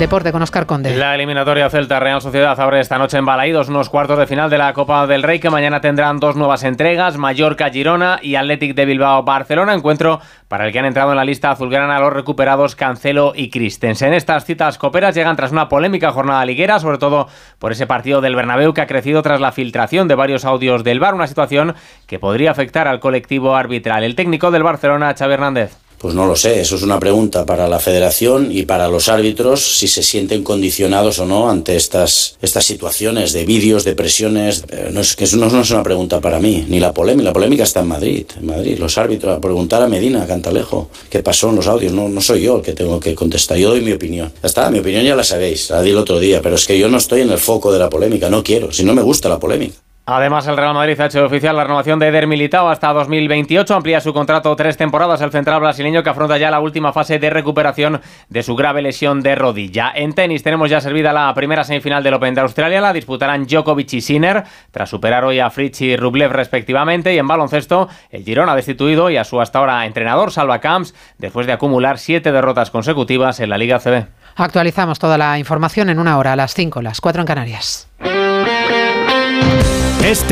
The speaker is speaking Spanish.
deporte con Oscar Conde. La eliminatoria Celta Real Sociedad abre esta noche en Balaídos unos cuartos de final de la Copa del Rey que mañana tendrán dos nuevas entregas, Mallorca Girona y Athletic de Bilbao Barcelona, encuentro para el que han entrado en la lista azulgrana los recuperados Cancelo y Christensen. Estas citas coperas llegan tras una polémica jornada liguera, sobre todo por ese partido del Bernabéu que ha crecido tras la filtración de varios audios del VAR, una situación que podría afectar al colectivo arbitral. El técnico del Barcelona, Xavi Hernández. Pues no lo sé, eso es una pregunta para la federación y para los árbitros si se sienten condicionados o no ante estas, estas situaciones de vídeos, de presiones. Eh, no es, que eso no, es una pregunta para mí, ni la polémica. La polémica está en Madrid, en Madrid. Los árbitros, a preguntar a Medina, a Cantalejo, qué pasó en los audios. No, no soy yo el que tengo que contestar, yo doy mi opinión. Ya está, mi opinión ya la sabéis, la di el otro día, pero es que yo no estoy en el foco de la polémica, no quiero, si no me gusta la polémica. Además, el Real Madrid ha hecho oficial la renovación de Eder Militao hasta 2028. Amplía su contrato tres temporadas el central brasileño que afronta ya la última fase de recuperación de su grave lesión de rodilla. En tenis tenemos ya servida la primera semifinal del Open de Australia. La disputarán Djokovic y Sinner tras superar hoy a Fritz y Rublev respectivamente. Y en baloncesto, el Girón ha destituido y a su hasta ahora entrenador Salva Camps después de acumular siete derrotas consecutivas en la Liga CB. Actualizamos toda la información en una hora, a las 5, las 4 en Canarias. Este